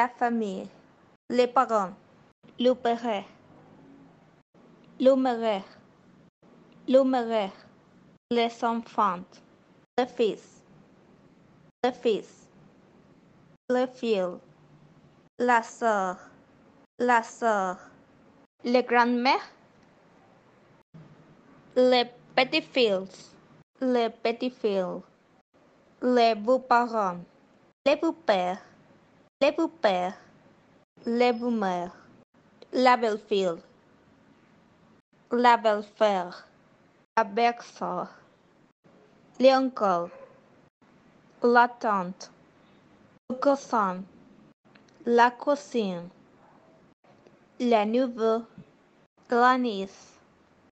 la famille, les parents, le père, le mère, le les enfants, le fils, le fils, le fils, la sœur, la sœur, les grands-mères, les petits-fils, les petits-fils, les beaux-parents, les beaux-pères, les beaux-pères, les beaux-mères, la belle-fille, la belle-sœur, la belle-sœur, les oncles, la tante, le cousin, la cousine, la neveu, la nièce,